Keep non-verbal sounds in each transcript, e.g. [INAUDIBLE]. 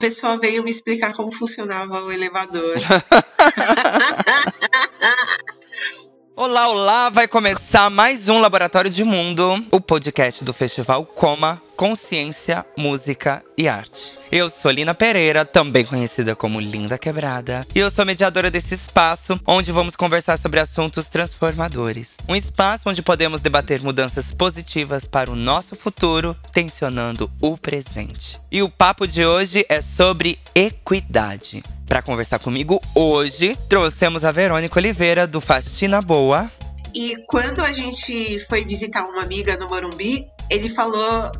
A pessoa veio me explicar como funcionava o elevador. [LAUGHS] Olá, olá! Vai começar mais um Laboratório de Mundo, o podcast do Festival Coma, Consciência, Música e Arte. Eu sou Lina Pereira, também conhecida como Linda Quebrada, e eu sou mediadora desse espaço onde vamos conversar sobre assuntos transformadores. Um espaço onde podemos debater mudanças positivas para o nosso futuro, tensionando o presente. E o papo de hoje é sobre equidade. Para conversar comigo hoje, trouxemos a Verônica Oliveira do Faxina Boa. E quando a gente foi visitar uma amiga no Morumbi, ele falou: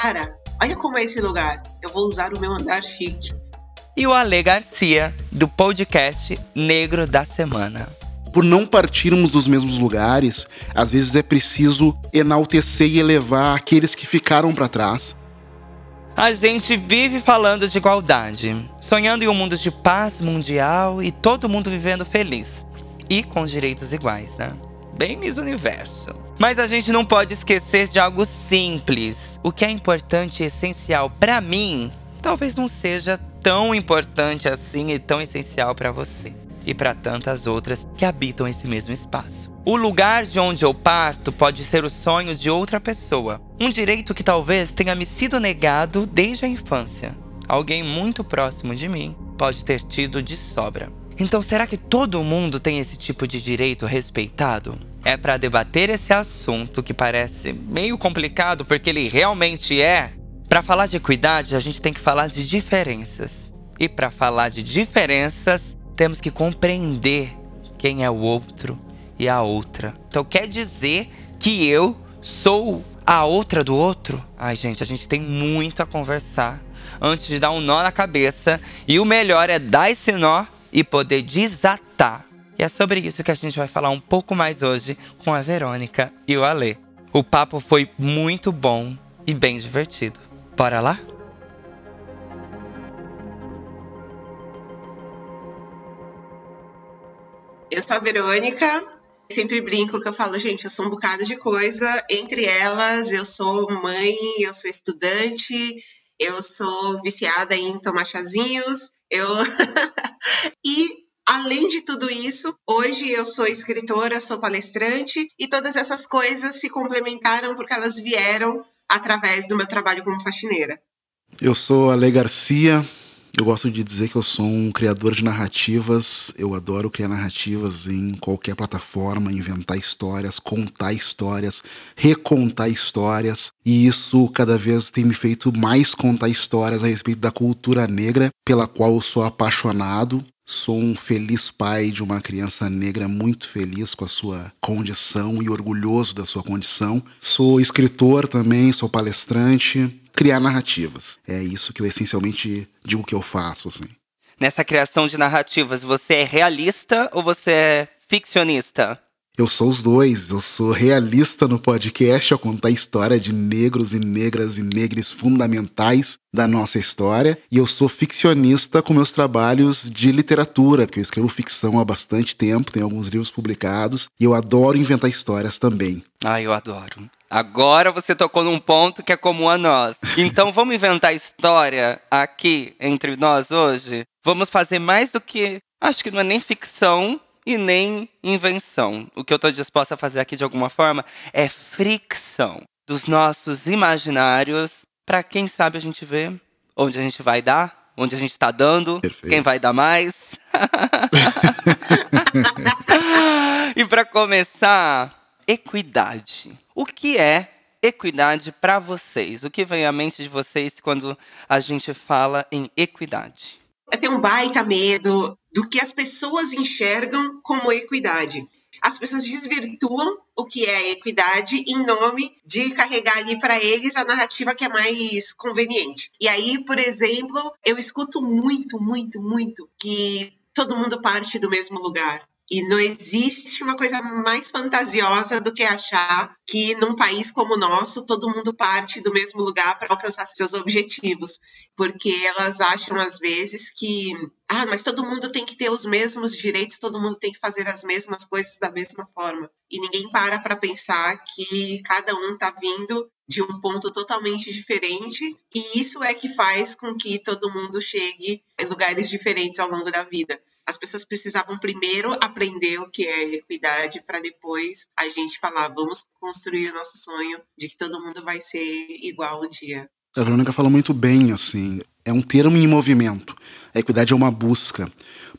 Cara, olha como é esse lugar. Eu vou usar o meu andar chique. E o Ale Garcia, do podcast Negro da Semana. Por não partirmos dos mesmos lugares, às vezes é preciso enaltecer e elevar aqueles que ficaram para trás a gente vive falando de igualdade, sonhando em um mundo de paz mundial e todo mundo vivendo feliz. E com direitos iguais, né? Bem Miss Universo. Mas a gente não pode esquecer de algo simples. O que é importante e essencial para mim, talvez não seja tão importante assim e tão essencial para você e para tantas outras que habitam esse mesmo espaço. O lugar de onde eu parto pode ser o sonho de outra pessoa, um direito que talvez tenha me sido negado desde a infância. Alguém muito próximo de mim pode ter tido de sobra. Então, será que todo mundo tem esse tipo de direito respeitado? É para debater esse assunto que parece meio complicado porque ele realmente é. Para falar de equidade, a gente tem que falar de diferenças. E para falar de diferenças, temos que compreender quem é o outro e a outra. Então quer dizer que eu sou a outra do outro? Ai, gente, a gente tem muito a conversar antes de dar um nó na cabeça. E o melhor é dar esse nó e poder desatar. E é sobre isso que a gente vai falar um pouco mais hoje com a Verônica e o Alê. O papo foi muito bom e bem divertido. Bora lá? Eu sou a Verônica. Sempre brinco que eu falo, gente, eu sou um bocado de coisa. Entre elas, eu sou mãe, eu sou estudante, eu sou viciada em tomar chazinhos, eu. [LAUGHS] e Além de tudo isso, hoje eu sou escritora, sou palestrante e todas essas coisas se complementaram porque elas vieram através do meu trabalho como faxineira. Eu sou Ale Garcia, eu gosto de dizer que eu sou um criador de narrativas. Eu adoro criar narrativas em qualquer plataforma, inventar histórias, contar histórias, recontar histórias. E isso cada vez tem me feito mais contar histórias a respeito da cultura negra, pela qual eu sou apaixonado. Sou um feliz pai de uma criança negra muito feliz com a sua condição e orgulhoso da sua condição. Sou escritor também, sou palestrante criar narrativas. É isso que eu essencialmente digo que eu faço, assim. Nessa criação de narrativas, você é realista ou você é ficcionista? Eu sou os dois. Eu sou realista no podcast ao contar a história de negros e negras e negres fundamentais da nossa história. E eu sou ficcionista com meus trabalhos de literatura, porque eu escrevo ficção há bastante tempo, tenho alguns livros publicados. E eu adoro inventar histórias também. Ah, eu adoro. Agora você tocou num ponto que é comum a nós. Então vamos inventar história aqui entre nós hoje? Vamos fazer mais do que. Acho que não é nem ficção e nem invenção. O que eu estou disposta a fazer aqui de alguma forma é fricção dos nossos imaginários para quem sabe a gente ver onde a gente vai dar, onde a gente está dando, Perfeito. quem vai dar mais. [LAUGHS] [LAUGHS] e para começar, equidade. O que é equidade para vocês? O que vem à mente de vocês quando a gente fala em equidade? Eu tenho um baita medo do que as pessoas enxergam como equidade. As pessoas desvirtuam o que é equidade em nome de carregar ali para eles a narrativa que é mais conveniente. E aí, por exemplo, eu escuto muito, muito, muito que todo mundo parte do mesmo lugar E não existe uma coisa mais fantasiosa do que achar que num país como o nosso, todo mundo parte do mesmo lugar para alcançar seus objetivos. Porque elas acham, às vezes, que, ah, mas todo mundo tem que ter os mesmos direitos, todo mundo tem que fazer as mesmas coisas da mesma forma. E ninguém para para pensar que cada um está vindo de um ponto totalmente diferente, e isso é que faz com que todo mundo chegue em lugares diferentes ao longo da vida as pessoas precisavam primeiro aprender o que é equidade para depois a gente falar, vamos construir o nosso sonho de que todo mundo vai ser igual um dia. A Verônica falou muito bem, assim, é um termo em movimento. A equidade é uma busca,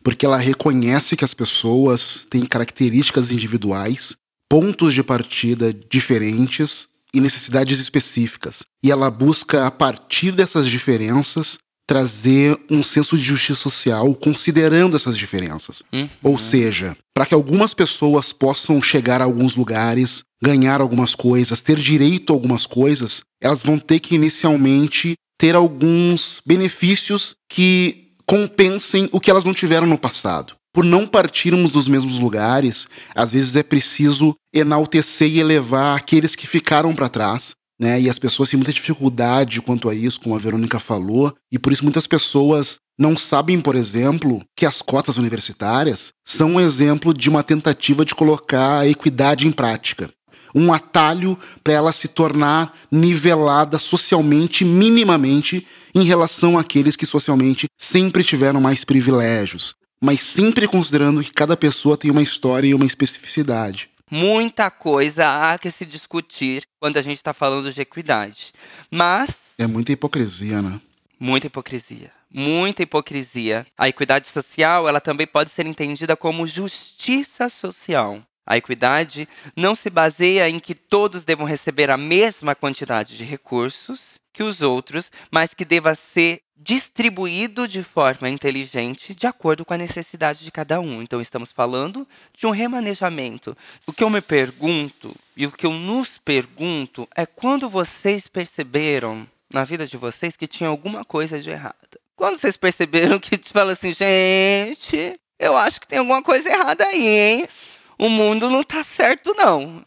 porque ela reconhece que as pessoas têm características individuais, pontos de partida diferentes e necessidades específicas. E ela busca, a partir dessas diferenças, trazer um senso de justiça social considerando essas diferenças. Uhum. Ou seja, para que algumas pessoas possam chegar a alguns lugares, ganhar algumas coisas, ter direito a algumas coisas, elas vão ter que inicialmente ter alguns benefícios que compensem o que elas não tiveram no passado. Por não partirmos dos mesmos lugares, às vezes é preciso enaltecer e elevar aqueles que ficaram para trás, né? E as pessoas têm muita dificuldade quanto a isso, como a Verônica falou, e por isso muitas pessoas não sabem, por exemplo, que as cotas universitárias são um exemplo de uma tentativa de colocar a equidade em prática. Um atalho para ela se tornar nivelada socialmente, minimamente, em relação àqueles que socialmente sempre tiveram mais privilégios, mas sempre considerando que cada pessoa tem uma história e uma especificidade muita coisa há que se discutir quando a gente está falando de equidade. Mas. É muita hipocrisia, né? Muita hipocrisia. Muita hipocrisia. A equidade social, ela também pode ser entendida como justiça social. A equidade não se baseia em que todos devam receber a mesma quantidade de recursos que os outros, mas que deva ser distribuído de forma inteligente de acordo com a necessidade de cada um. Então, estamos falando de um remanejamento. O que eu me pergunto e o que eu nos pergunto é quando vocês perceberam na vida de vocês que tinha alguma coisa de errada. Quando vocês perceberam que te fala assim, gente, eu acho que tem alguma coisa errada aí, hein? O mundo não tá certo, não.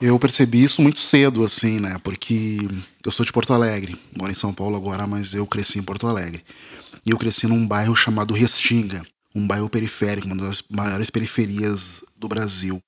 Eu percebi isso muito cedo, assim, né? Porque eu sou de Porto Alegre, moro em São Paulo agora, mas eu cresci em Porto Alegre. E eu cresci num bairro chamado Restinga, um bairro periférico, uma das maiores periferias do Brasil.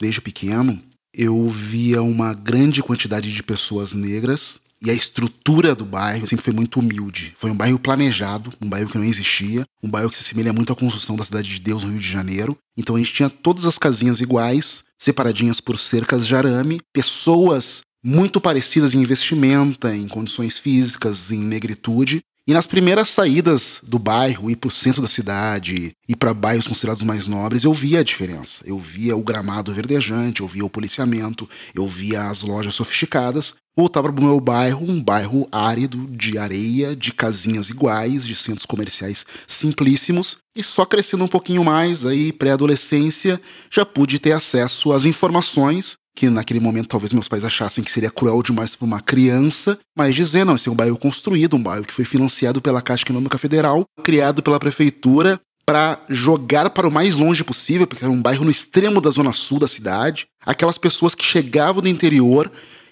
Desde pequeno, eu via uma grande quantidade de pessoas negras e a estrutura do bairro sempre foi muito humilde. Foi um bairro planejado, um bairro que não existia, um bairro que se assemelha muito à construção da Cidade de Deus no Rio de Janeiro. Então a gente tinha todas as casinhas iguais, separadinhas por cercas de arame, pessoas muito parecidas em investimenta, em condições físicas, em negritude. E nas primeiras saídas do bairro, ir para o centro da cidade, ir para bairros considerados mais nobres, eu via a diferença. Eu via o gramado verdejante, eu via o policiamento, eu via as lojas sofisticadas. Voltava para o meu bairro, um bairro árido, de areia, de casinhas iguais, de centros comerciais simplíssimos. E só crescendo um pouquinho mais, aí pré-adolescência, já pude ter acesso às informações que naquele momento talvez meus pais achassem que seria cruel demais para uma criança, mas dizer, não, esse é um bairro construído, um bairro que foi financiado pela Caixa Econômica Federal, criado pela prefeitura para jogar para o mais longe possível, porque era um bairro no extremo da zona sul da cidade, aquelas pessoas que chegavam do interior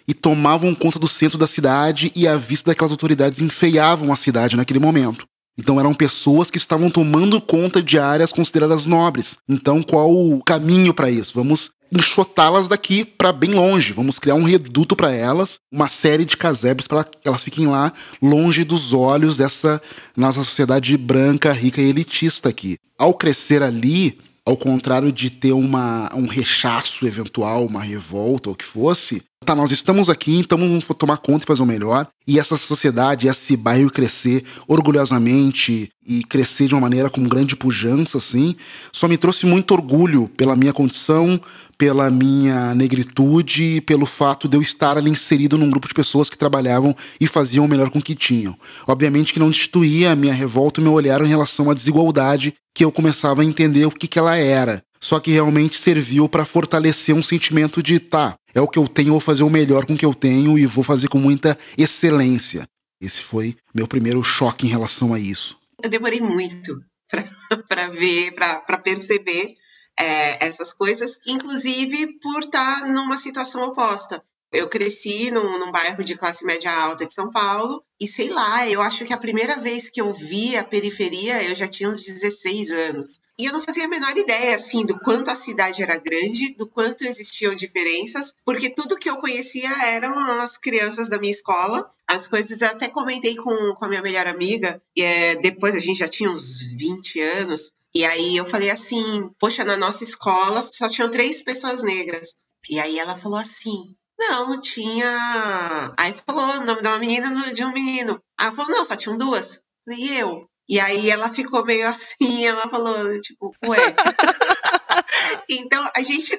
e tomavam conta do centro da cidade e à vista daquelas autoridades enfeiavam a cidade naquele momento. Então eram pessoas que estavam tomando conta de áreas consideradas nobres. Então qual o caminho para isso? Vamos enxotá-las daqui para bem longe. Vamos criar um reduto para elas, uma série de casebres para que elas fiquem lá longe dos olhos dessa nossa sociedade branca, rica e elitista aqui. Ao crescer ali, ao contrário de ter uma, um rechaço eventual, uma revolta ou o que fosse, tá, nós estamos aqui, então vamos tomar conta e fazer o melhor. E essa sociedade, esse bairro crescer orgulhosamente e crescer de uma maneira com grande pujança, assim, só me trouxe muito orgulho pela minha condição, pela minha negritude e pelo fato de eu estar ali inserido num grupo de pessoas que trabalhavam e faziam o melhor com o que tinham. Obviamente que não destituía a minha revolta e meu olhar em relação à desigualdade que eu começava a entender o que, que ela era. Só que realmente serviu para fortalecer um sentimento de tá, é o que eu tenho, vou fazer o melhor com o que eu tenho e vou fazer com muita excelência. Esse foi meu primeiro choque em relação a isso. Eu demorei muito para [LAUGHS] ver, para perceber é, essas coisas, inclusive por estar numa situação oposta. Eu cresci num, num, bairro de classe média alta de São Paulo e sei lá, eu acho que a primeira vez que eu vi a periferia eu já tinha uns 16 anos. E eu não fazia a menor ideia, assim, do quanto a cidade era grande, do quanto existiam diferenças, porque tudo que eu conhecia eram as crianças da minha escola. As coisas eu até comentei com, com a minha melhor amiga, e é, depois a gente já tinha uns 20 anos. E aí eu falei assim, poxa, na nossa escola só tinham três pessoas negras. E aí ela falou assim, não, tinha. Aí falou o nome de uma menina de um menino. Aí ela falou, não, só tinham duas. E eu. E aí ela ficou meio [LAUGHS] assim, ela falou, tipo, ué. [LAUGHS] então a gente,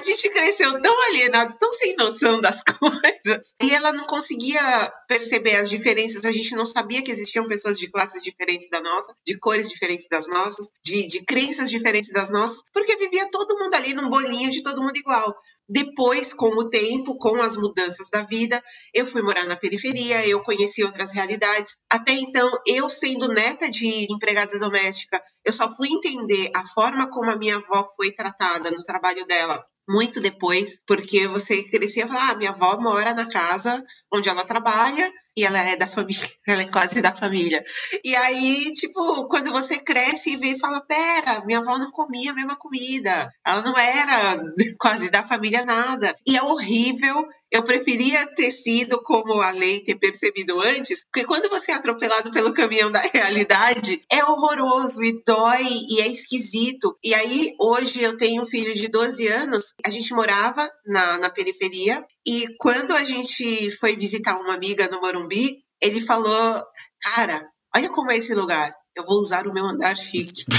a gente cresceu tão alienado, tão sem noção das [LAUGHS] coisas. E ela não conseguia perceber as diferenças. A gente não sabia que existiam pessoas de classes diferentes da nossa, de cores diferentes das nossas, de, de crenças diferentes das nossas, porque vivia todo mundo ali num bolinho de todo mundo igual. Depois, com o tempo, com as mudanças da vida, eu fui morar na periferia, eu conheci outras realidades. Até então, eu sendo neta de empregada doméstica, eu só fui entender a forma como a minha avó foi tratada no trabalho dela muito depois, porque você crescia e falava, ah, minha avó mora na casa onde ela trabalha e ela é da família, [LAUGHS] ela é quase da família. E aí, tipo, quando você cresce e vê e fala, pera, minha avó não comia a mesma comida, ela não era [LAUGHS] quase da família nada. E é horrível eu preferia ter sido como a lei ter percebido antes, porque quando você é atropelado pelo caminhão da [LAUGHS] realidade, é horroroso e dói e é esquisito. E aí, hoje eu tenho um filho de 12 anos, a gente morava na, na periferia, e quando a gente foi visitar uma amiga no Morumbi, ele falou: Cara, olha como é esse lugar. Eu vou usar o meu andar chique. [LAUGHS]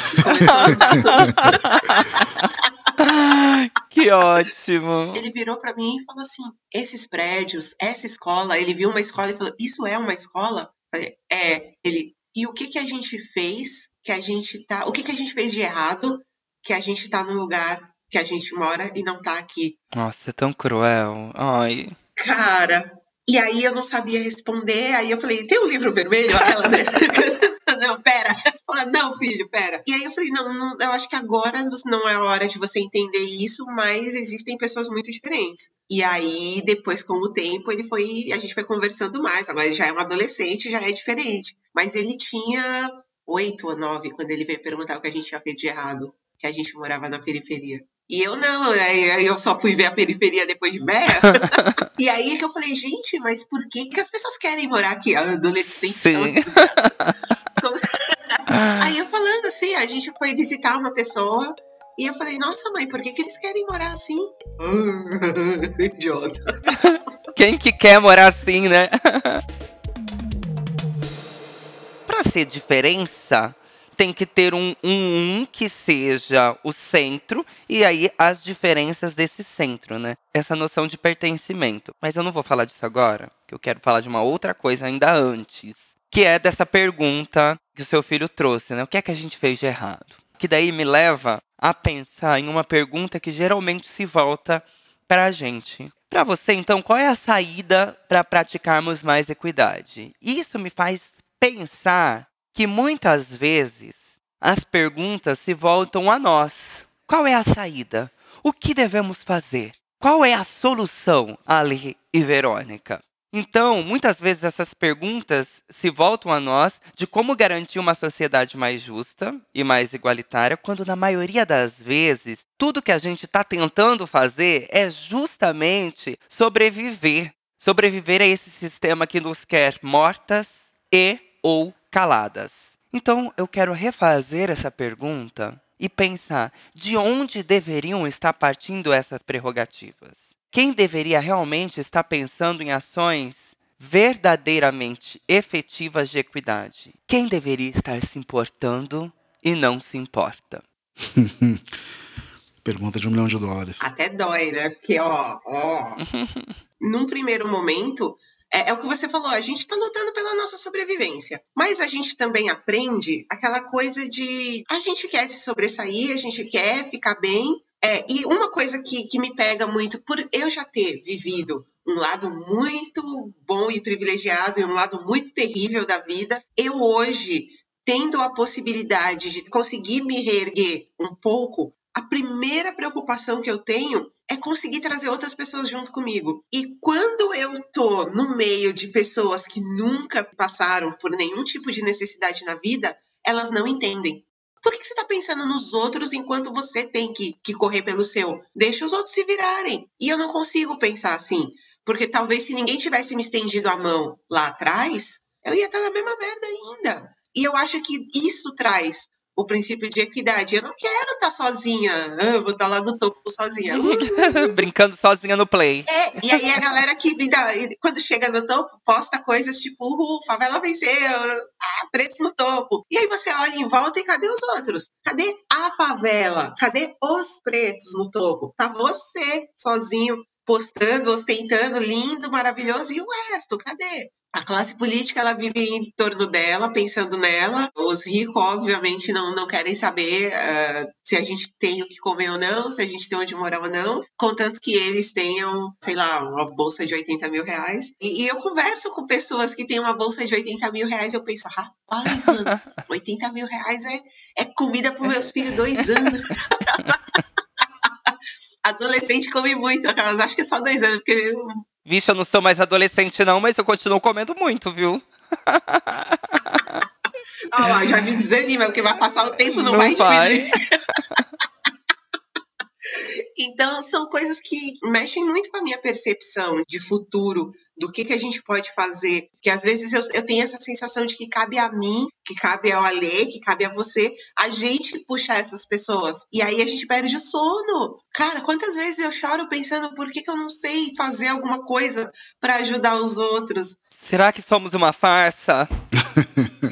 Que ótimo. Ele virou para mim e falou assim: esses prédios, essa escola, ele viu uma escola e falou: Isso é uma escola? Falei, é. Ele, e o que que a gente fez que a gente tá. O que que a gente fez de errado que a gente tá no lugar que a gente mora e não tá aqui? Nossa, é tão cruel. Ai. Cara, e aí eu não sabia responder, aí eu falei, tem um livro vermelho? Né? [LAUGHS] não, pera. Fala, não, filho, pera. E aí eu falei, não, não, eu acho que agora não é a hora de você entender isso, mas existem pessoas muito diferentes. E aí, depois, com o tempo, ele foi. A gente foi conversando mais. Agora ele já é um adolescente, já é diferente. Mas ele tinha oito ou nove quando ele veio perguntar o que a gente tinha feito de errado. Que a gente morava na periferia. E eu não, né? Eu só fui ver a periferia depois de meia. [LAUGHS] e aí que eu falei, gente, mas por que, que as pessoas querem morar aqui? Adolescente. Sim. aí eu falando assim, a gente foi visitar uma pessoa e eu falei, nossa mãe, por que, que eles querem morar assim? [LAUGHS] Idiota. Quem que quer morar assim, né? pra ser diferença, tem que ter um, um, um que seja o centro e aí as diferenças desse centro, né? Essa noção de pertencimento. Mas eu não vou falar disso agora, que eu quero falar de uma outra coisa ainda antes, que é dessa pergunta que o seu filho trouxe, né? O que é que a gente fez de errado? Que daí me leva a pensar em uma pergunta que geralmente se volta para a gente. Para você, então, qual é a saída para praticarmos mais equidade? Isso me faz pensar que muitas vezes as perguntas se voltam a nós. Qual é a saída? O que devemos fazer? Qual é a solução, Ali e Verônica? Então, muitas vezes essas perguntas se voltam a nós de como garantir uma sociedade mais justa e mais igualitária, quando na maioria das vezes tudo que a gente está tentando fazer é justamente sobreviver. Sobreviver a esse sistema que nos quer mortas e ou caladas. Então, eu quero refazer essa pergunta e pensar de onde deveriam estar partindo essas prerrogativas. Quem deveria realmente estar pensando em ações verdadeiramente efetivas de equidade? Quem deveria estar se importando e não se importa? [LAUGHS] Pergunta de um milhão de dólares. Até dói, né? Porque, ó, ó. [LAUGHS] num primeiro momento, é, é, o que você falou, a gente está lutando pela nossa sobrevivência. Mas a gente também aprende aquela coisa de a gente quer se sobressair, a gente quer ficar bem. É, e uma coisa que, que me pega muito, por eu já ter vivido um lado muito bom e privilegiado e um lado muito terrível da vida, eu hoje, tendo a possibilidade de conseguir me reerguer um pouco, a primeira preocupação que eu tenho é conseguir trazer outras pessoas junto comigo. E quando eu tô no meio de pessoas que nunca passaram por nenhum tipo de necessidade na vida, elas não entendem. Por que você está pensando nos outros enquanto você tem que, que correr pelo seu? Deixa os outros se virarem. E eu não consigo pensar assim, porque talvez se ninguém tivesse me estendido a mão lá atrás, eu ia estar na mesma merda ainda. E eu acho que isso traz o princípio de equidade. Eu não quero estar sozinha, eu vou estar lá no topo sozinha. [LAUGHS] Brincando sozinha no play. É, e aí a galera que quando chega no topo posta coisas tipo, uhul, favela venceu, ah, pretos no topo. E aí você olha em volta e cadê os outros? Cadê a favela? Cadê os pretos no topo? Tá você sozinho postando, ostentando, lindo, maravilhoso, e o resto, cadê? A classe política ela vive em torno dela, pensando nela. Os ricos, obviamente, não, não querem saber uh, se a gente tem o que comer ou não, se a gente tem onde morar ou não, contanto que eles tenham, sei lá, uma bolsa de 80 mil reais. E, e eu converso com pessoas que têm uma bolsa de 80 mil reais eu penso, rapaz, mano, [LAUGHS] 80 mil reais é, é comida para meus filhos dois anos. [LAUGHS] Adolescente come muito, aquelas acho que é só dois anos, porque Vixe, eu não sou mais adolescente, não, mas eu continuo comendo muito, viu? [LAUGHS] Ah lá, já me desanima, porque vai passar o tempo, não, não vai, vai. [LAUGHS] Então, são coisas que mexem muito com a minha percepção de futuro, do que, que a gente pode fazer. Porque às vezes eu, eu tenho essa sensação de que cabe a mim, que cabe ao Alê, que cabe a você, a gente puxar essas pessoas. E aí a gente perde o sono. Cara, quantas vezes eu choro pensando por que, que eu não sei fazer alguma coisa para ajudar os outros? Será que somos uma farsa?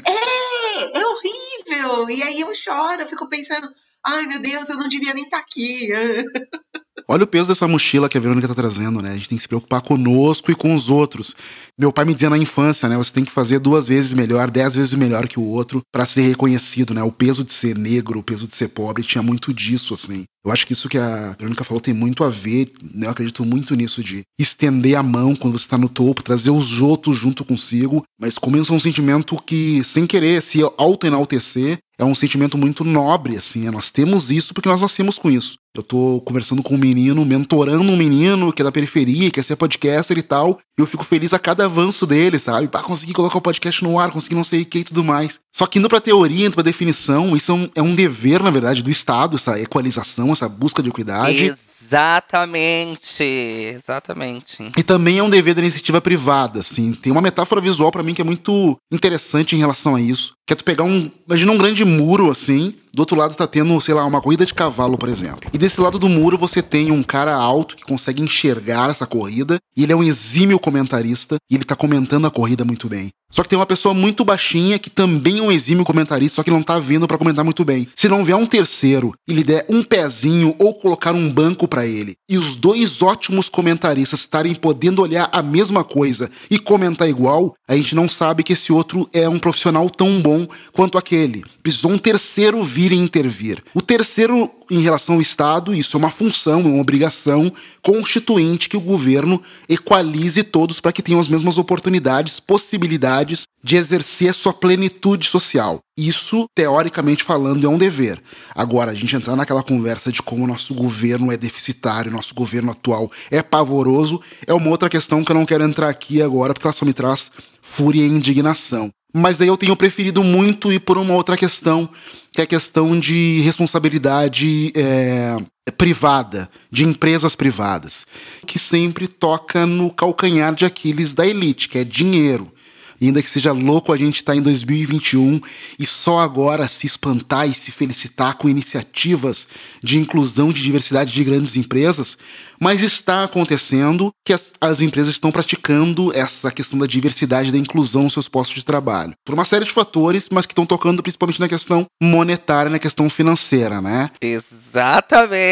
é, é horrível. E aí eu choro, eu fico pensando, ai meu Deus, eu não devia nem estar tá aqui. [LAUGHS] Olha o peso dessa mochila que a Verônica tá trazendo, né? A gente tem que se preocupar conosco e com os outros. Meu pai me dizia na infância, né? Você tem que fazer duas vezes melhor, dez vezes melhor que o outro para ser reconhecido, né? O peso de ser negro, o peso de ser pobre, tinha muito disso, assim. Eu acho que isso que a Verônica falou tem muito a ver, né? Eu acredito muito nisso de estender a mão quando você tá no topo, trazer os outros junto consigo, mas começa um sentimento que, sem querer se auto-enaltecer, é um sentimento muito nobre, assim. Né? Nós temos isso porque nós nascemos com isso. Eu tô conversando com um menino, mentorando um menino que é da periferia, quer ser podcaster e tal. E eu fico feliz a cada avanço dele, sabe? Pra conseguir colocar o podcast no ar, conseguir não sei o que e tudo mais. Só que indo pra teoria, indo pra definição, isso é um, é um dever, na verdade, do Estado, essa equalização, essa busca de equidade. Exatamente, exatamente. E também é um dever da iniciativa privada, assim. Tem uma metáfora visual para mim que é muito interessante em relação a isso. Que é tu pegar um. Imagina um grande muro, assim. Do outro lado tá tendo, sei lá, uma corrida de cavalo, por exemplo. E desse lado do muro você tem um cara alto que consegue enxergar essa corrida. E ele é um exímio comentarista. E ele tá comentando a corrida muito bem. Só que tem uma pessoa muito baixinha que também é um exímio comentarista, só que não tá vindo para comentar muito bem. Se não vier um terceiro e lhe der um pezinho ou colocar um banco para ele, e os dois ótimos comentaristas estarem podendo olhar a mesma coisa e comentar igual, a gente não sabe que esse outro é um profissional tão bom quanto aquele. Precisou um terceiro vir e intervir. O terceiro, em relação ao Estado, isso é uma função, é uma obrigação constituinte que o governo equalize todos para que tenham as mesmas oportunidades, possibilidades de exercer sua plenitude social. Isso, teoricamente falando, é um dever. Agora, a gente entrar naquela conversa de como nosso governo é deficitário, nosso governo atual é pavoroso, é uma outra questão que eu não quero entrar aqui agora, porque ela só me traz fúria e indignação. Mas daí eu tenho preferido muito ir por uma outra questão, que é a questão de responsabilidade é, privada, de empresas privadas, que sempre toca no calcanhar de Aquiles da elite, que é dinheiro. Ainda que seja louco a gente estar tá em 2021 e só agora se espantar e se felicitar com iniciativas de inclusão de diversidade de grandes empresas, mas está acontecendo que as, as empresas estão praticando essa questão da diversidade e da inclusão nos seus postos de trabalho. Por uma série de fatores, mas que estão tocando principalmente na questão monetária, na questão financeira, né? Exatamente.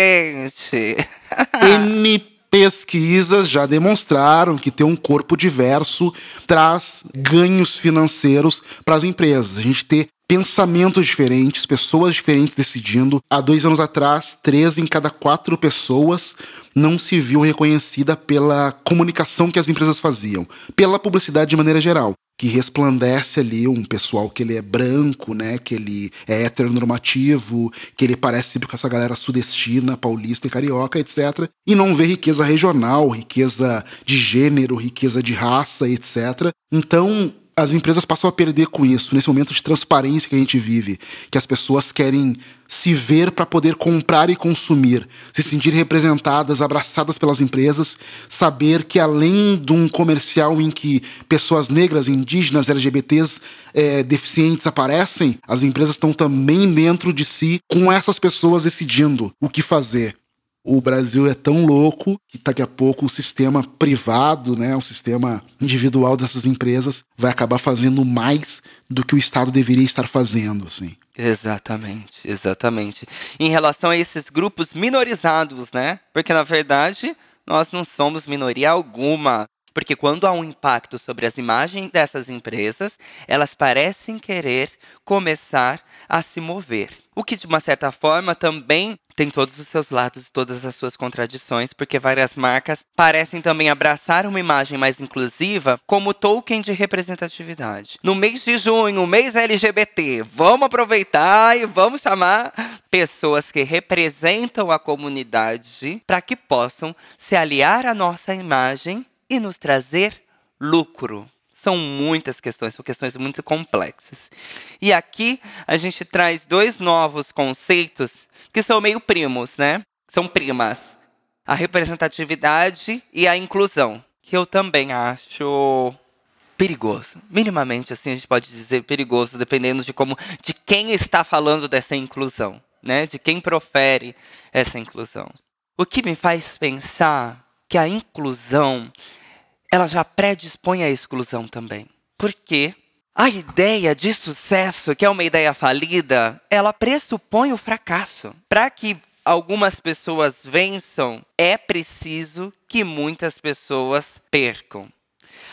[LAUGHS] N pesquisas já demonstraram que ter um corpo diverso traz ganhos financeiros para as empresas. A gente ter pensamentos diferentes, pessoas diferentes decidindo. Há dois anos atrás, três em cada quatro pessoas não se viu reconhecida pela comunicação que as empresas faziam, pela publicidade de maneira geral que resplandece ali um pessoal que ele é branco, né? Que ele é heteronormativo, que ele parece sempre com essa galera sudestina, paulista e carioca, etc. E não vê riqueza regional, riqueza de gênero, riqueza de raça, etc. Então, as empresas passam a perder com isso, nesse momento de transparência que a gente vive, que as pessoas querem se ver para poder comprar e consumir, se sentir representadas, abraçadas pelas empresas, saber que além de um comercial em que pessoas negras, indígenas, LGBTs, é, deficientes aparecem, as empresas estão também dentro de si com essas pessoas decidindo o que fazer o Brasil é tão louco que daqui a pouco o sistema privado, né, o sistema individual dessas empresas vai acabar fazendo mais do que o Estado deveria estar fazendo, assim. Exatamente, exatamente. Em relação a esses grupos minorizados, né? Porque na verdade nós não somos minoria alguma. Porque quando há um impacto sobre as imagens dessas empresas, elas parecem querer começar a se mover. O que, de uma certa forma, também tem todos os seus lados e todas as suas contradições, porque várias marcas parecem também abraçar uma imagem mais inclusiva como token de representatividade. No mês de junho, mês LGBT, vamos aproveitar e vamos chamar pessoas que representam a comunidade para que possam se aliar à nossa imagem e nos trazer lucro. São muitas questões, são questões muito complexas. E aqui a gente traz dois novos conceitos que são meio primos, né? São primas. A representatividade e a inclusão, que eu também acho perigoso. Minimamente assim a gente pode dizer perigoso, dependendo de como de quem está falando dessa inclusão, né? De quem profere essa inclusão. O que me faz pensar que a inclusão ela já predispõe à exclusão também. Porque a ideia de sucesso, que é uma ideia falida, ela pressupõe o fracasso. Para que algumas pessoas vençam, é preciso que muitas pessoas percam.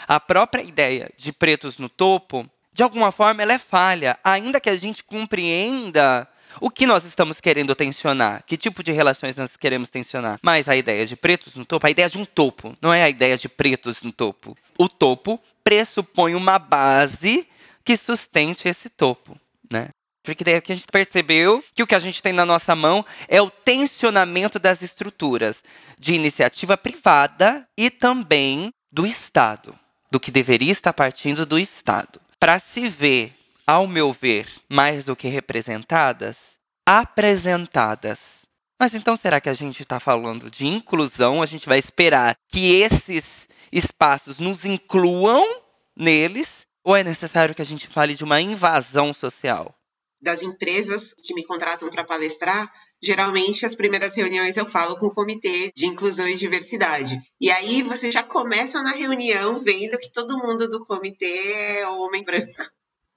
A própria ideia de pretos no topo, de alguma forma, ela é falha, ainda que a gente compreenda o que nós estamos querendo tensionar? Que tipo de relações nós queremos tensionar? Mas a ideia de pretos no topo, a ideia de um topo, não é a ideia de pretos no topo. O topo pressupõe uma base que sustente esse topo, né? Porque daí aqui a gente percebeu que o que a gente tem na nossa mão é o tensionamento das estruturas de iniciativa privada e também do Estado, do que deveria estar partindo do Estado. Para se ver ao meu ver, mais do que representadas, apresentadas. Mas então será que a gente está falando de inclusão? A gente vai esperar que esses espaços nos incluam neles? Ou é necessário que a gente fale de uma invasão social? Das empresas que me contratam para palestrar, geralmente as primeiras reuniões eu falo com o comitê de inclusão e diversidade. E aí você já começa na reunião vendo que todo mundo do comitê é homem branco.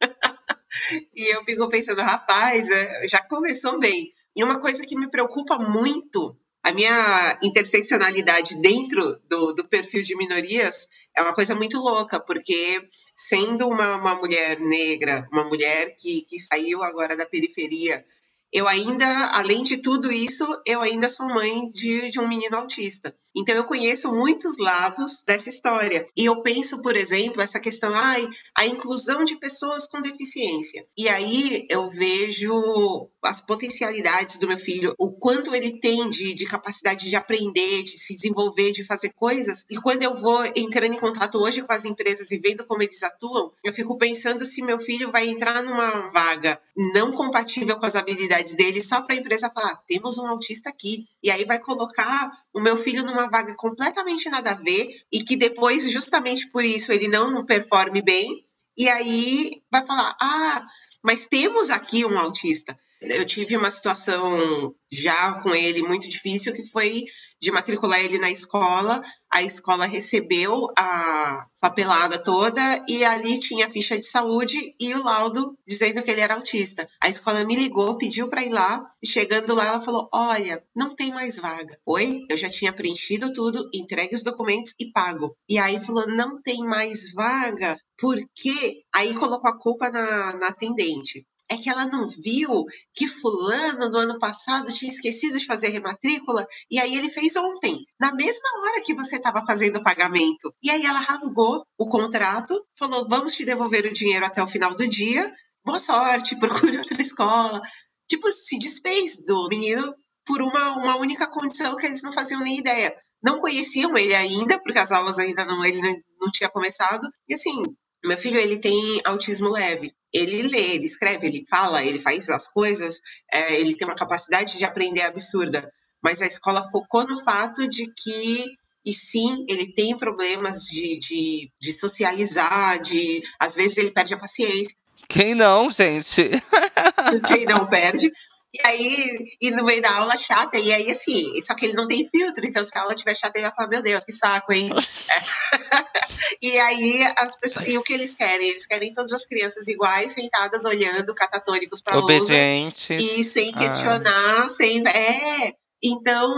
[LAUGHS] e eu fico pensando, rapaz, é, já começou bem. E uma coisa que me preocupa muito, a minha interseccionalidade dentro do, do perfil de minorias é uma coisa muito louca, porque sendo uma, uma mulher negra, uma mulher que, que saiu agora da periferia, eu ainda, além de tudo isso, eu ainda sou mãe de, de um menino autista. Então eu conheço muitos lados dessa história. E eu penso, por exemplo, essa questão, ai, a inclusão de pessoas com deficiência. E aí eu vejo as potencialidades do meu filho, o quanto ele tem de, de capacidade de aprender, de se desenvolver, de fazer coisas. E quando eu vou entrando em contato hoje com as empresas e vendo como eles atuam, eu fico pensando se meu filho vai entrar numa vaga não compatível com as habilidades dele só para a empresa falar, temos um autista aqui. E aí vai colocar o meu filho numa vaga completamente nada a ver e que depois, justamente por isso, ele não performe bem. E aí vai falar: ah, mas temos aqui um autista. Eu tive uma situação já com ele muito difícil, que foi de matricular ele na escola. A escola recebeu a papelada toda e ali tinha a ficha de saúde e o laudo dizendo que ele era autista. A escola me ligou, pediu para ir lá e chegando lá ela falou: "Olha, não tem mais vaga". Oi, eu já tinha preenchido tudo, entregue os documentos e pago. E aí falou: "Não tem mais vaga". Por quê? Aí colocou a culpa na, na atendente é que ela não viu que fulano no ano passado tinha esquecido de fazer rematrícula e aí ele fez ontem, na mesma hora que você estava fazendo o pagamento. E aí ela rasgou o contrato, falou: "Vamos te devolver o dinheiro até o final do dia. Boa sorte, [LAUGHS] procure outra escola". Tipo, se desfez do menino por uma, uma única condição que eles não faziam nem ideia. Não conheciam ele ainda, porque as aulas ainda não ele não tinha começado. E assim, meu filho, ele tem autismo leve. Ele lê, ele escreve, ele fala, ele faz as coisas, é, ele tem uma capacidade de aprender absurda. Mas a escola focou no fato de que, e sim, ele tem problemas de, de, de socializar, de às vezes ele perde a paciência. Quem não, gente? [LAUGHS] Quem não perde. E aí, e no meio da aula chata, e aí assim, só que ele não tem filtro, então se a aula tiver chata, ele vai falar, meu Deus, que saco, hein? [LAUGHS] e aí as pessoas. E o que eles querem? Eles querem todas as crianças iguais, sentadas, olhando, catatônicos para Obedientes. E sem questionar, ah. sem. É. Então,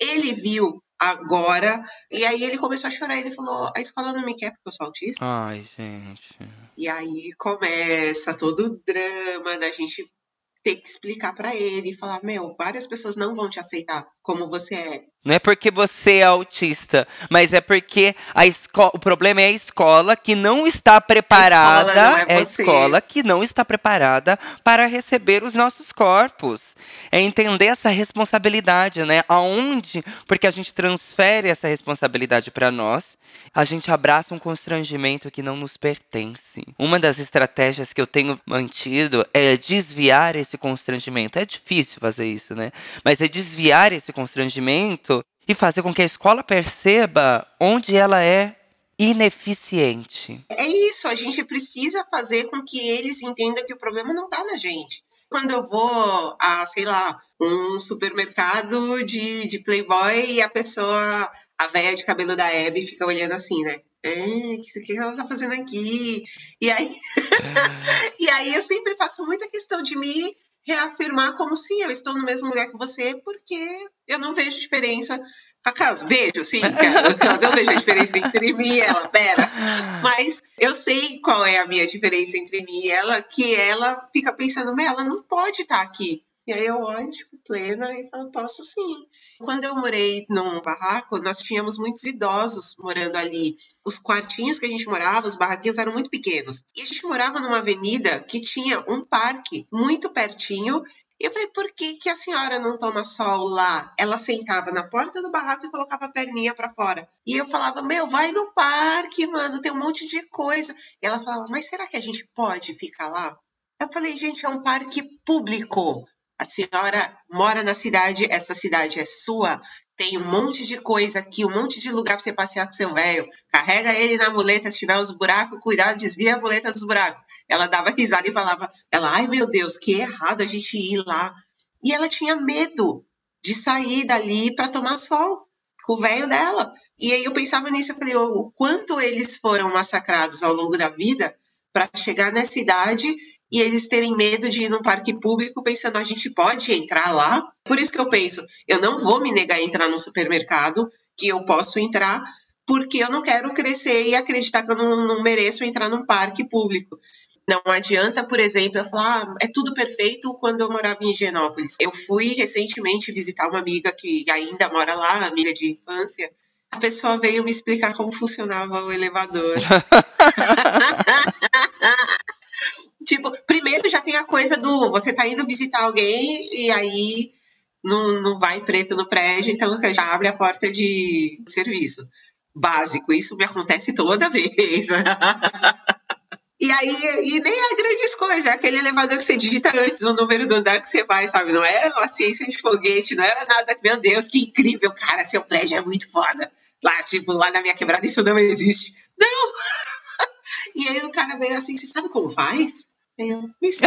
ele viu agora. E aí ele começou a chorar. Ele falou: a escola não me quer porque eu sou autista. Ai, gente. E aí começa todo o drama da gente ter que explicar para ele e falar: meu, várias pessoas não vão te aceitar como você é. Não é porque você é autista, mas é porque a escola, o problema é a escola que não está preparada, a escola, é, é a escola que não está preparada para receber os nossos corpos. É entender essa responsabilidade, né? Aonde, porque a gente transfere essa responsabilidade para nós, a gente abraça um constrangimento que não nos pertence. Uma das estratégias que eu tenho mantido é desviar esse constrangimento. É difícil fazer isso, né? Mas é desviar esse constrangimento e fazer com que a escola perceba onde ela é ineficiente. É isso, a gente precisa fazer com que eles entendam que o problema não está na gente. Quando eu vou a, sei lá, um supermercado de, de Playboy e a pessoa, a velha de cabelo da Abby, fica olhando assim, né? É, o que, que ela tá fazendo aqui? E aí, [LAUGHS] e aí eu sempre faço muita questão de me reafirmar como sim, eu estou no mesmo lugar que você, porque eu não vejo diferença. Acaso, vejo, sim, acaso eu vejo a diferença entre mim e ela, pera. Mas eu sei qual é a minha diferença entre mim e ela, que ela fica pensando, ela não pode estar aqui. E aí eu olho, tipo, plena, e falo, posso sim. Quando eu morei num barraco, nós tínhamos muitos idosos morando ali. Os quartinhos que a gente morava, os barraquinhos eram muito pequenos. E a gente morava numa avenida que tinha um parque muito pertinho. E eu falei, por que, que a senhora não toma sol lá? Ela sentava na porta do barraco e colocava a perninha para fora. E eu falava, meu, vai no parque, mano, tem um monte de coisa. E ela falava, mas será que a gente pode ficar lá? Eu falei, gente, é um parque público. A senhora mora na cidade, essa cidade é sua, tem um monte de coisa aqui, um monte de lugar para você passear com seu velho. Carrega ele na muleta, se tiver os buracos, cuidado, desvia a muleta dos buracos. Ela dava risada e falava, ela, ai meu Deus, que errado a gente ir lá. E ela tinha medo de sair dali para tomar sol com o velho dela. E aí eu pensava nisso, eu falei, o quanto eles foram massacrados ao longo da vida para chegar nessa idade e eles terem medo de ir num parque público pensando a gente pode entrar lá. Por isso que eu penso, eu não vou me negar a entrar no supermercado, que eu posso entrar, porque eu não quero crescer e acreditar que eu não, não mereço entrar num parque público. Não adianta, por exemplo, eu falar, ah, é tudo perfeito quando eu morava em Higienópolis. Eu fui recentemente visitar uma amiga que ainda mora lá, amiga de infância. A pessoa veio me explicar como funcionava o elevador. [LAUGHS] Já tem a coisa do você tá indo visitar alguém e aí não, não vai preto no prédio, então já abre a porta de serviço. Básico, isso me acontece toda vez. [LAUGHS] E aí, e nem é grandes coisas, é aquele elevador que você digita antes o número do andar que você vai, sabe? Não é uma ciência de foguete, não era nada, meu Deus, que incrível, cara, seu prédio é muito foda. Lá, tipo, lá na minha quebrada isso não existe. Não! [LAUGHS] E aí o cara veio assim, você sabe como faz? Eu, me. [LAUGHS]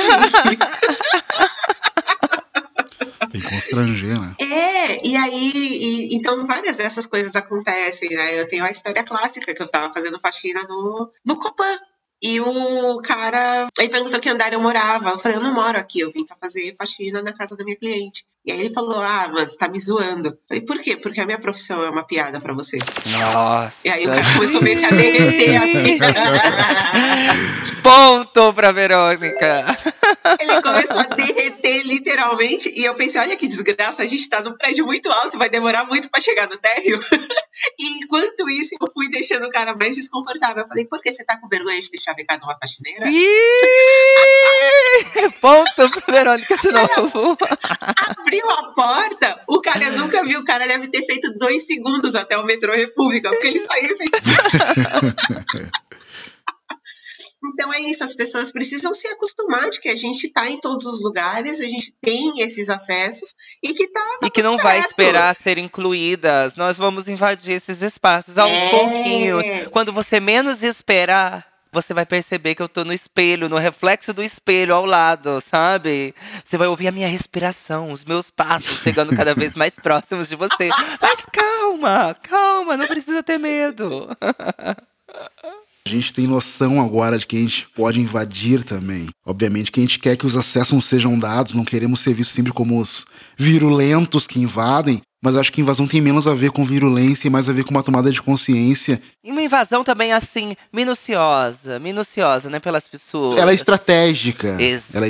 Tem que constranger, né? É, e aí, e, então várias dessas coisas acontecem, né? Eu tenho a história clássica que eu tava fazendo faxina no, no Copan. E o cara aí perguntou que andar eu morava. Eu falei, eu não moro aqui, eu vim pra fazer faxina na casa da minha cliente. E aí ele falou, ah, mano, você tá me zoando. Eu falei, por quê? Porque a minha profissão é uma piada pra você. Nossa. E aí o cara começou meio que a derreter assim. [LAUGHS] Ponto pra Verônica. Ele começou a derreter literalmente. E eu pensei, olha que desgraça, a gente tá num prédio muito alto, vai demorar muito para chegar no térreo. [LAUGHS] e enquanto isso, eu fui deixando o cara mais desconfortável. Eu falei, por que você tá com vergonha de ter chavecado uma faxineira? [LAUGHS] Ponto, Verônica, de novo. Abriu a porta, o cara nunca viu, o cara deve ter feito dois segundos até o metrô República, porque ele saiu e fez. [LAUGHS] Então é isso, as pessoas precisam se acostumar de que a gente está em todos os lugares, a gente tem esses acessos e que tá. tá e que não certo. vai esperar ser incluídas. Nós vamos invadir esses espaços aos é. pouquinhos. Quando você menos esperar, você vai perceber que eu tô no espelho, no reflexo do espelho ao lado, sabe? Você vai ouvir a minha respiração, os meus passos chegando cada vez mais próximos de você. Mas calma, calma, não precisa ter medo. [LAUGHS] A gente tem noção agora de que a gente pode invadir também. Obviamente que a gente quer que os acessos não sejam dados, não queremos ser vistos sempre como os virulentos que invadem, mas acho que invasão tem menos a ver com virulência e mais a ver com uma tomada de consciência. E uma invasão também, assim, minuciosa, minuciosa, né, pelas pessoas. Ela é estratégica. Exatamente. Ela é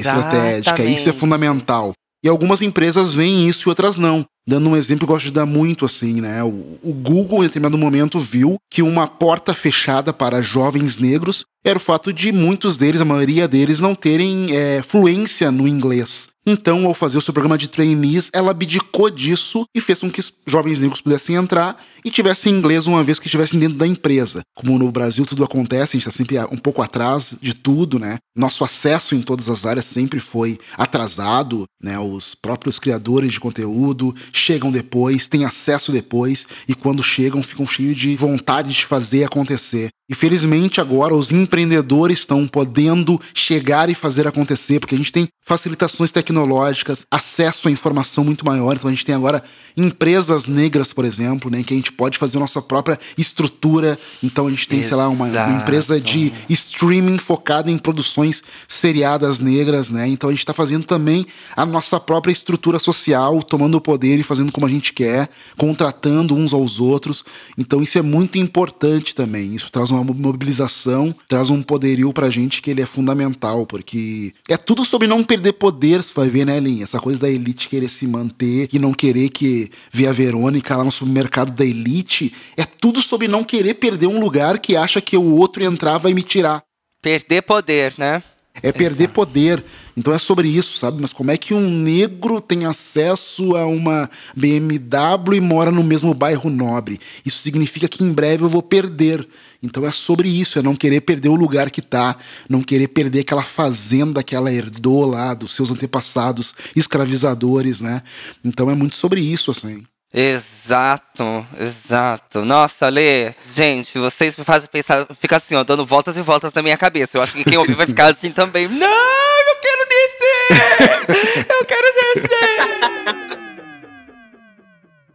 estratégica, isso é fundamental. E algumas empresas veem isso e outras não. Dando um exemplo, eu gosto de dar muito assim, né? O, o Google, em determinado momento, viu que uma porta fechada para jovens negros era o fato de muitos deles, a maioria deles, não terem é, fluência no inglês. Então, ao fazer o seu programa de trainees, ela abdicou disso e fez com que jovens negros pudessem entrar e tivessem inglês uma vez que estivessem dentro da empresa. Como no Brasil tudo acontece, a gente está sempre um pouco atrás de tudo, né? Nosso acesso em todas as áreas sempre foi atrasado, né? Os próprios criadores de conteúdo chegam depois, têm acesso depois e quando chegam ficam cheios de vontade de fazer acontecer. E felizmente agora os empreendedores estão podendo chegar e fazer acontecer, porque a gente tem facilitações tecnológicas, acesso à informação muito maior. Então a gente tem agora empresas negras, por exemplo, né, que a gente pode fazer a nossa própria estrutura. Então a gente tem, Exato. sei lá, uma, uma, empresa de streaming focada em produções seriadas negras, né? Então a gente está fazendo também a nossa própria estrutura social, tomando o poder e fazendo como a gente quer, contratando uns aos outros. Então isso é muito importante também. Isso traz uma uma mobilização, traz um poderio pra gente que ele é fundamental, porque é tudo sobre não perder poder, você vai ver, né, Lin? Essa coisa da elite querer se manter e não querer que ver a Verônica lá no supermercado da elite, é tudo sobre não querer perder um lugar que acha que o outro entrar vai me tirar. Perder poder, né? É perder Exato. poder. Então é sobre isso, sabe? Mas como é que um negro tem acesso a uma BMW e mora no mesmo bairro nobre? Isso significa que em breve eu vou perder. Então é sobre isso, é não querer perder o lugar que tá, não querer perder aquela fazenda que ela herdou lá dos seus antepassados escravizadores, né? Então é muito sobre isso, assim. Exato, exato. Nossa, Lê, gente, vocês me fazem pensar, fica assim, ó, dando voltas e voltas na minha cabeça. Eu acho que quem ouvir vai ficar assim também. [LAUGHS] Não, eu quero descer! eu quero descer! [LAUGHS]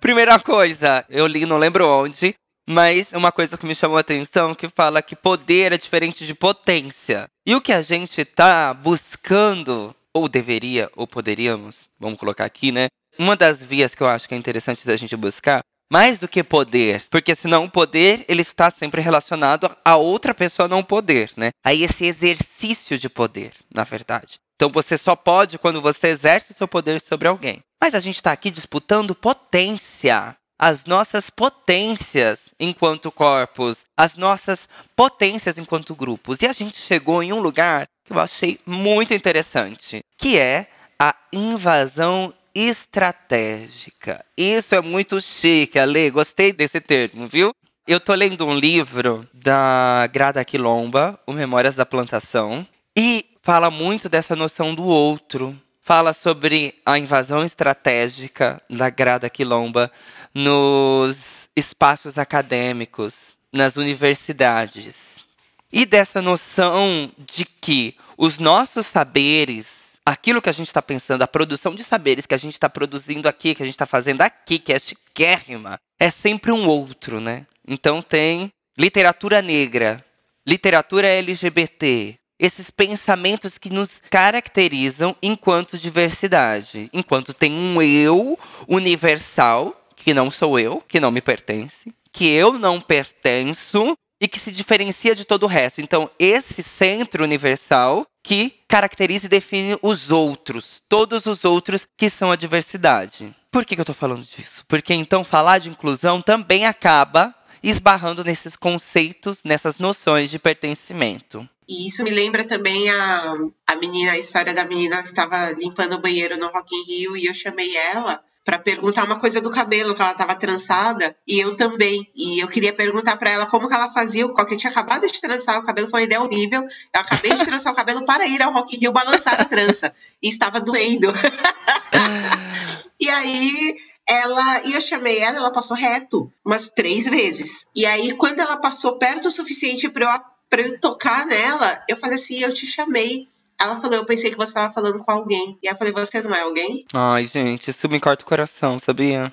Primeira coisa, eu li, não lembro onde, mas uma coisa que me chamou a atenção que fala que poder é diferente de potência. E o que a gente está buscando, ou deveria, ou poderíamos, vamos colocar aqui, né? Uma das vias que eu acho que é interessante da gente buscar, mais do que poder, porque senão o poder ele está sempre relacionado a outra pessoa não poder, né? Aí esse exercício de poder, na verdade. Então você só pode quando você exerce o seu poder sobre alguém. Mas a gente está aqui disputando potência as nossas potências enquanto corpos, as nossas potências enquanto grupos. E a gente chegou em um lugar que eu achei muito interessante, que é a invasão estratégica. Isso é muito chique, Ale, gostei desse termo, viu? Eu tô lendo um livro da Grada Quilomba, o Memórias da Plantação, e fala muito dessa noção do outro. Fala sobre a invasão estratégica da Grada Quilomba nos espaços acadêmicos, nas universidades. E dessa noção de que os nossos saberes, aquilo que a gente está pensando, a produção de saberes que a gente está produzindo aqui, que a gente está fazendo aqui, que é chiquérrima, é sempre um outro, né? Então tem literatura negra, literatura LGBT, esses pensamentos que nos caracterizam enquanto diversidade, enquanto tem um eu universal que não sou eu, que não me pertence, que eu não pertenço e que se diferencia de todo o resto. Então, esse centro universal que caracteriza e define os outros, todos os outros que são a diversidade. Por que, que eu estou falando disso? Porque então falar de inclusão também acaba esbarrando nesses conceitos, nessas noções de pertencimento. E isso me lembra também a, a menina, a história da menina que estava limpando o banheiro no Rock in Rio e eu chamei ela para perguntar uma coisa do cabelo, que ela estava trançada, e eu também. E eu queria perguntar para ela como que ela fazia, porque eu tinha acabado de trançar o cabelo, foi uma ideia horrível. Eu acabei de trançar o cabelo para ir ao Rock in Rio balançar a trança. e estava doendo. [LAUGHS] e aí ela e eu chamei ela, ela passou reto umas três vezes. E aí, quando ela passou perto o suficiente para eu, pra eu tocar nela, eu falei assim: eu te chamei. Ela falou, eu pensei que você estava falando com alguém. E eu falei, você não é alguém? Ai, gente, isso me corta o coração, sabia?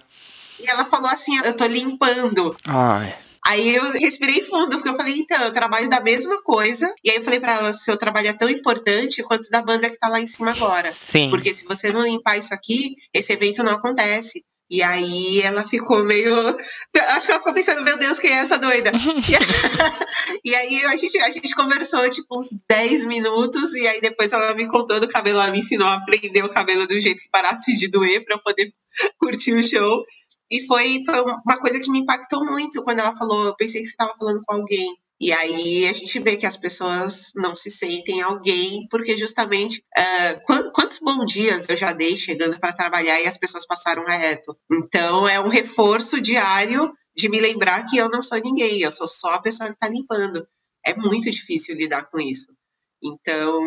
E ela falou assim, eu tô limpando. Ai. Aí eu respirei fundo, porque eu falei, então, eu trabalho da mesma coisa. E aí eu falei para ela, seu trabalho é tão importante quanto da banda que tá lá em cima agora. Sim. Porque se você não limpar isso aqui, esse evento não acontece. E aí ela ficou meio. Acho que ela ficou pensando, meu Deus, quem é essa doida? [LAUGHS] [LAUGHS] e aí a gente, a gente conversou tipo uns 10 minutos, e aí depois ela me contou do cabelo, ela me ensinou a prender o cabelo do jeito que parasse de doer para eu poder [LAUGHS] curtir o show. E foi, foi uma coisa que me impactou muito quando ela falou, eu pensei que você estava falando com alguém. E aí a gente vê que as pessoas não se sentem alguém, porque justamente uh, quantos bons dias eu já dei chegando para trabalhar e as pessoas passaram reto. Então é um reforço diário de me lembrar que eu não sou ninguém, eu sou só a pessoa que está limpando. É muito difícil lidar com isso. Então,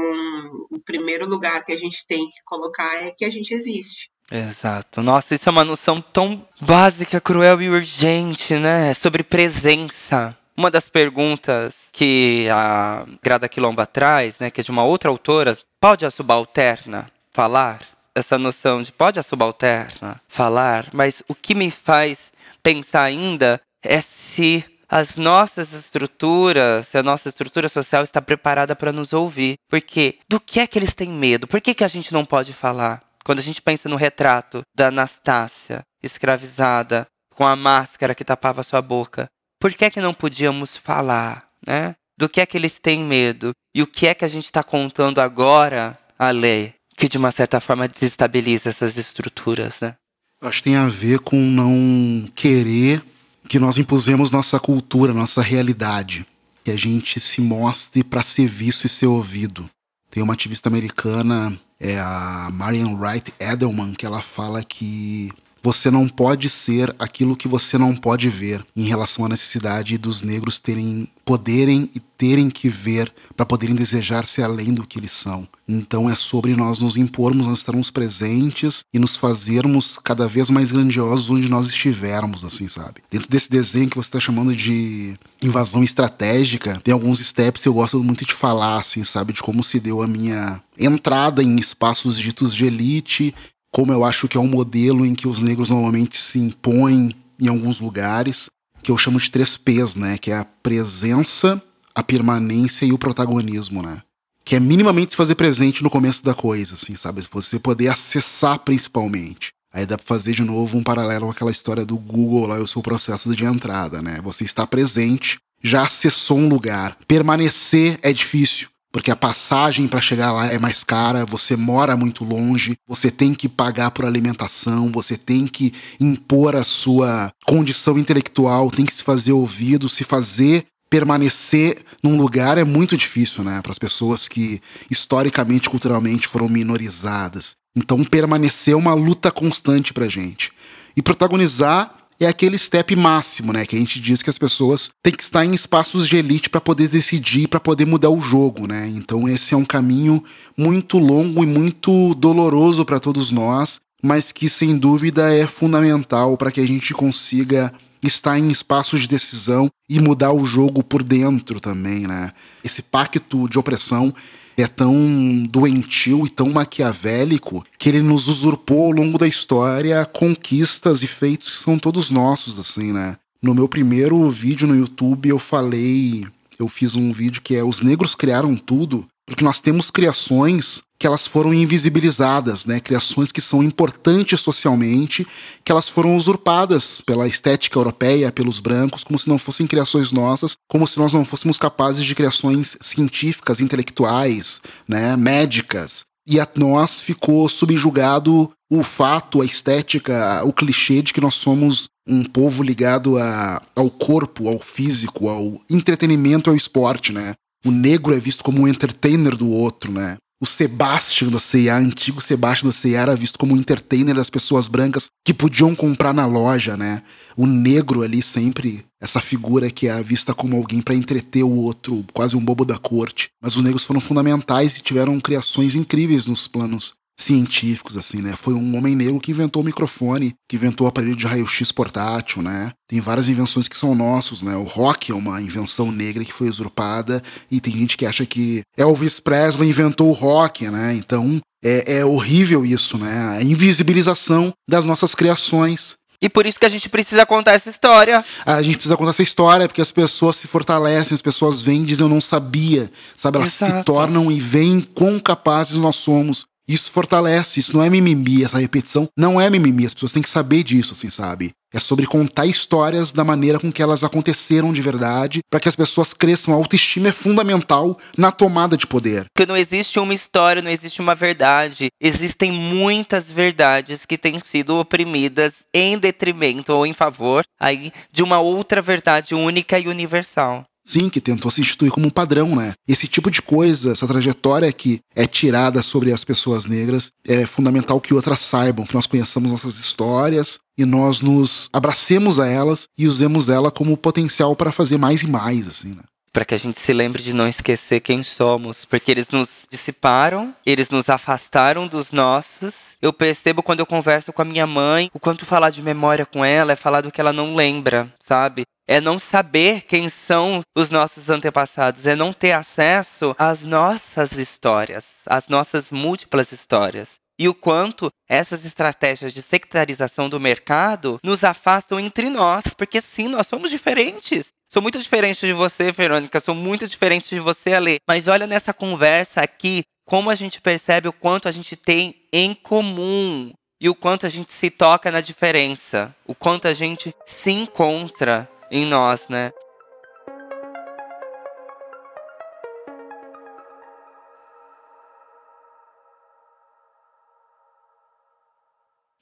o primeiro lugar que a gente tem que colocar é que a gente existe. Exato. Nossa, isso é uma noção tão básica, cruel e urgente, né? É sobre presença. Uma das perguntas que a Grada Quilomba traz, né, que é de uma outra autora, pode a subalterna falar? Essa noção de pode a subalterna falar, mas o que me faz pensar ainda é se as nossas estruturas, se a nossa estrutura social está preparada para nos ouvir. Porque do que é que eles têm medo? Por que, que a gente não pode falar? Quando a gente pensa no retrato da Anastácia, escravizada, com a máscara que tapava sua boca, por que é que não podíamos falar, né? Do que é que eles têm medo? E o que é que a gente está contando agora, a lei, que de uma certa forma desestabiliza essas estruturas, né? Acho que tem a ver com não querer que nós impusemos nossa cultura, nossa realidade. Que a gente se mostre para ser visto e ser ouvido. Tem uma ativista americana, é a Marian Wright Edelman, que ela fala que você não pode ser aquilo que você não pode ver em relação à necessidade dos negros terem poderem e terem que ver para poderem desejar ser além do que eles são. Então é sobre nós nos impormos, nós estarmos presentes e nos fazermos cada vez mais grandiosos onde nós estivermos, assim, sabe? Dentro desse desenho que você está chamando de invasão estratégica, tem alguns steps que eu gosto muito de falar, assim, sabe? De como se deu a minha entrada em espaços ditos de elite como eu acho que é um modelo em que os negros normalmente se impõem em alguns lugares, que eu chamo de três P's, né? Que é a presença, a permanência e o protagonismo, né? Que é minimamente se fazer presente no começo da coisa, assim, sabe? Você poder acessar principalmente. Aí dá pra fazer de novo um paralelo com aquela história do Google lá, o seu processo de entrada, né? Você está presente, já acessou um lugar. Permanecer é difícil porque a passagem para chegar lá é mais cara, você mora muito longe, você tem que pagar por alimentação, você tem que impor a sua condição intelectual, tem que se fazer ouvido, se fazer permanecer num lugar é muito difícil, né, para as pessoas que historicamente, culturalmente foram minorizadas. Então, permanecer é uma luta constante pra gente. E protagonizar é aquele step máximo, né? Que a gente diz que as pessoas têm que estar em espaços de elite para poder decidir, para poder mudar o jogo, né? Então esse é um caminho muito longo e muito doloroso para todos nós, mas que sem dúvida é fundamental para que a gente consiga estar em espaços de decisão e mudar o jogo por dentro também, né? Esse pacto de opressão é tão doentio e tão maquiavélico que ele nos usurpou ao longo da história conquistas e feitos que são todos nossos, assim, né? No meu primeiro vídeo no YouTube eu falei, eu fiz um vídeo que é Os Negros Criaram Tudo, porque nós temos criações que elas foram invisibilizadas, né? Criações que são importantes socialmente, que elas foram usurpadas pela estética europeia, pelos brancos, como se não fossem criações nossas, como se nós não fôssemos capazes de criações científicas, intelectuais, né? Médicas. E a nós ficou subjugado o fato, a estética, o clichê de que nós somos um povo ligado a, ao corpo, ao físico, ao entretenimento, ao esporte, né? O negro é visto como um entertainer do outro, né? O Sebastian da C&A, antigo Sebastian da C&A, era visto como um entertainer das pessoas brancas que podiam comprar na loja, né? O negro ali sempre essa figura que é vista como alguém para entreter o outro, quase um bobo da corte. Mas os negros foram fundamentais e tiveram criações incríveis nos planos científicos, assim, né? Foi um homem negro que inventou o microfone, que inventou o aparelho de raio-x portátil, né? Tem várias invenções que são nossos, né? O rock é uma invenção negra que foi usurpada e tem gente que acha que Elvis Presley inventou o rock, né? Então é, é horrível isso, né? A invisibilização das nossas criações. E por isso que a gente precisa contar essa história. A gente precisa contar essa história, porque as pessoas se fortalecem, as pessoas vêm e dizem eu não sabia. Sabe? Elas Exato. se tornam e veem quão capazes nós somos isso fortalece, isso não é mimimi, essa repetição não é mimimi, as pessoas têm que saber disso, assim, sabe? É sobre contar histórias da maneira com que elas aconteceram de verdade, para que as pessoas cresçam. A autoestima é fundamental na tomada de poder. Porque não existe uma história, não existe uma verdade. Existem muitas verdades que têm sido oprimidas em detrimento ou em favor aí de uma outra verdade única e universal. Sim, que tentou se instituir como um padrão, né? Esse tipo de coisa, essa trajetória que é tirada sobre as pessoas negras, é fundamental que outras saibam, que nós conheçamos nossas histórias e nós nos abracemos a elas e usemos ela como potencial para fazer mais e mais, assim, né? para que a gente se lembre de não esquecer quem somos, porque eles nos dissiparam, eles nos afastaram dos nossos. Eu percebo quando eu converso com a minha mãe, o quanto falar de memória com ela é falar do que ela não lembra, sabe? É não saber quem são os nossos antepassados, é não ter acesso às nossas histórias, às nossas múltiplas histórias e o quanto essas estratégias de sectarização do mercado nos afastam entre nós, porque sim, nós somos diferentes. Sou muito diferente de você, Verônica, sou muito diferente de você, Ale. Mas olha nessa conversa aqui, como a gente percebe o quanto a gente tem em comum e o quanto a gente se toca na diferença, o quanto a gente se encontra em nós, né?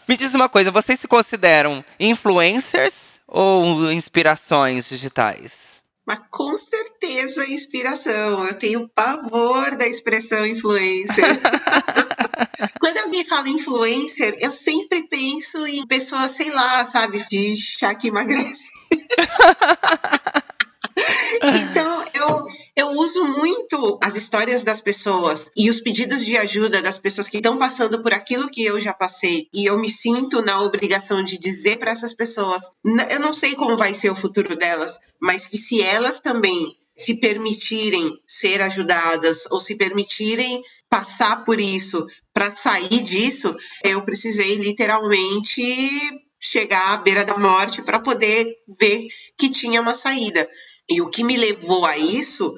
Me diz uma coisa, vocês se consideram influencers ou inspirações digitais? Mas com certeza inspiração. Eu tenho pavor da expressão influencer. [LAUGHS] Quando alguém fala influencer, eu sempre penso em pessoas, sei lá, sabe, de chá que emagrece. Então, eu eu uso muito as histórias das pessoas e os pedidos de ajuda das pessoas que estão passando por aquilo que eu já passei. E eu me sinto na obrigação de dizer para essas pessoas, eu não sei como vai ser o futuro delas, mas que se elas também se permitirem ser ajudadas ou se permitirem passar por isso para sair disso, eu precisei literalmente chegar à beira da morte para poder ver que tinha uma saída. E o que me levou a isso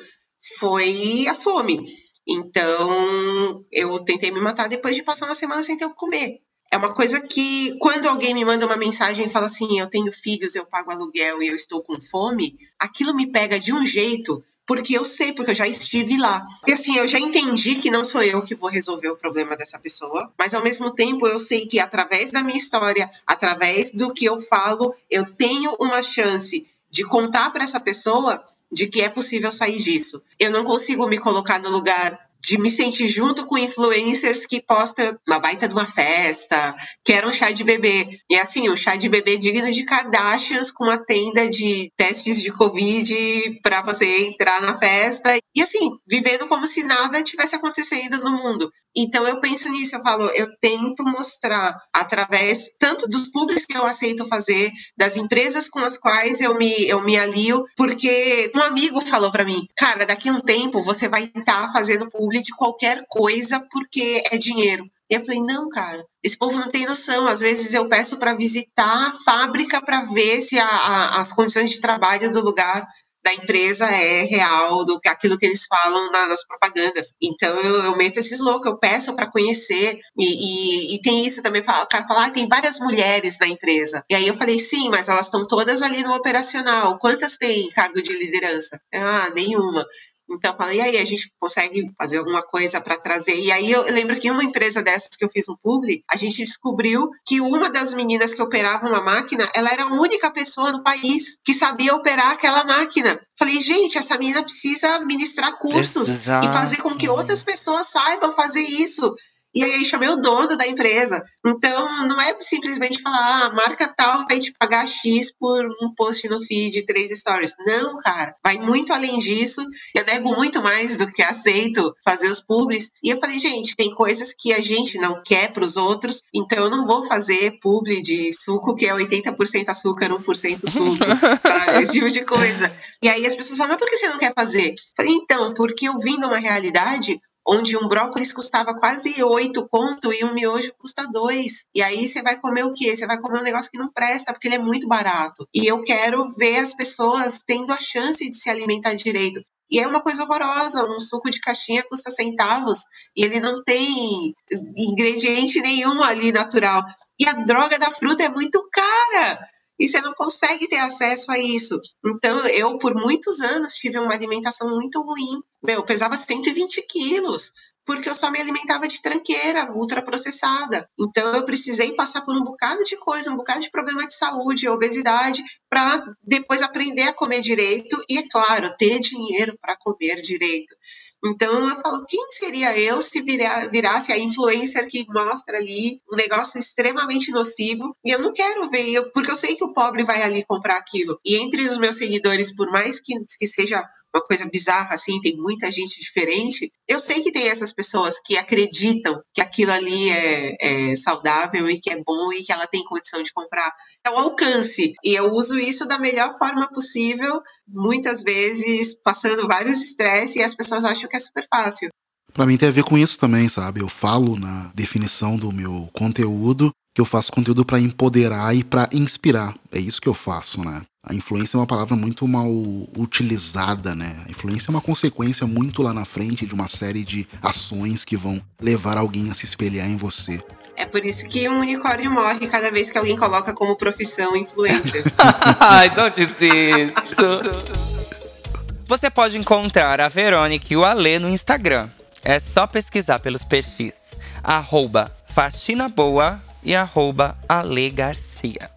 foi a fome. Então, eu tentei me matar depois de passar uma semana sem ter o que comer. É uma coisa que, quando alguém me manda uma mensagem e fala assim: eu tenho filhos, eu pago aluguel e eu estou com fome, aquilo me pega de um jeito, porque eu sei, porque eu já estive lá. E assim, eu já entendi que não sou eu que vou resolver o problema dessa pessoa, mas ao mesmo tempo eu sei que através da minha história, através do que eu falo, eu tenho uma chance de contar para essa pessoa de que é possível sair disso. Eu não consigo me colocar no lugar de me sentir junto com influencers que postam uma baita de uma festa, que era um chá de bebê. E assim, um chá de bebê digno de Kardashians com uma tenda de testes de Covid para você entrar na festa. E assim, vivendo como se nada tivesse acontecendo no mundo. Então eu penso nisso, eu falo, eu tento mostrar através tanto dos públicos que eu aceito fazer, das empresas com as quais eu me, eu me alio, porque um amigo falou para mim, cara, daqui a um tempo você vai estar tá fazendo público de qualquer coisa porque é dinheiro. E eu falei, não, cara, esse povo não tem noção. Às vezes eu peço para visitar a fábrica para ver se a, a, as condições de trabalho do lugar da empresa é real, do que aquilo que eles falam nas propagandas. Então eu, eu meto esses loucos, eu peço para conhecer. E, e, e, tem isso também, o cara fala, ah, tem várias mulheres na empresa. E aí eu falei, sim, mas elas estão todas ali no operacional. Quantas têm cargo de liderança? Ah, nenhuma. Então eu falei, e aí, a gente consegue fazer alguma coisa para trazer? E aí eu lembro que uma empresa dessas que eu fiz um publi, a gente descobriu que uma das meninas que operava uma máquina, ela era a única pessoa no país que sabia operar aquela máquina. Falei, gente, essa menina precisa ministrar cursos Exato. e fazer com que outras pessoas saibam fazer isso. E aí chamei o dono da empresa. Então, não é simplesmente falar, ah, a marca tal vai te pagar X por um post no feed, três stories. Não, cara. Vai muito além disso. Eu nego muito mais do que aceito fazer os publis. E eu falei, gente, tem coisas que a gente não quer para os outros, então eu não vou fazer publi de suco que é 80% açúcar, 1% suco, [LAUGHS] sabe? Esse tipo de coisa. E aí as pessoas falam, mas por que você não quer fazer? Eu falei, então, porque eu vim de uma realidade onde um brócolis custava quase oito conto e um miojo custa dois. E aí você vai comer o quê? Você vai comer um negócio que não presta, porque ele é muito barato. E eu quero ver as pessoas tendo a chance de se alimentar direito. E é uma coisa horrorosa, um suco de caixinha custa centavos e ele não tem ingrediente nenhum ali natural. E a droga da fruta é muito cara e você não consegue ter acesso a isso. Então, eu, por muitos anos, tive uma alimentação muito ruim. Meu, eu pesava 120 quilos, porque eu só me alimentava de tranqueira, ultraprocessada. Então, eu precisei passar por um bocado de coisa, um bocado de problema de saúde, obesidade, para depois aprender a comer direito e, é claro, ter dinheiro para comer direito. Então eu falo, quem seria eu se virasse a influencer que mostra ali um negócio extremamente nocivo? E eu não quero ver, eu, porque eu sei que o pobre vai ali comprar aquilo. E entre os meus seguidores, por mais que, que seja uma coisa bizarra assim, tem muita gente diferente, eu sei que tem essas pessoas que acreditam que aquilo ali é, é saudável e que é bom e que ela tem condição de comprar. É o alcance. E eu uso isso da melhor forma possível, muitas vezes passando vários estresses e as pessoas acham que é super fácil. Para mim tem a ver com isso também, sabe? Eu falo na definição do meu conteúdo que eu faço conteúdo para empoderar e para inspirar. É isso que eu faço, né? A influência é uma palavra muito mal utilizada, né? A influência é uma consequência muito lá na frente de uma série de ações que vão levar alguém a se espelhar em você. É por isso que um unicórnio morre cada vez que alguém coloca como profissão influência. [LAUGHS] Ai, não disse isso. Você pode encontrar a Verônica e o Alê no Instagram. É só pesquisar pelos perfis arroba Faxina Boa e arroba Ale Garcia.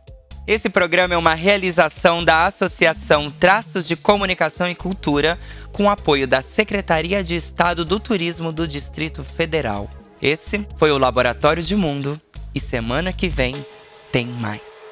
Esse programa é uma realização da Associação Traços de Comunicação e Cultura, com apoio da Secretaria de Estado do Turismo do Distrito Federal. Esse foi o Laboratório de Mundo e semana que vem tem mais.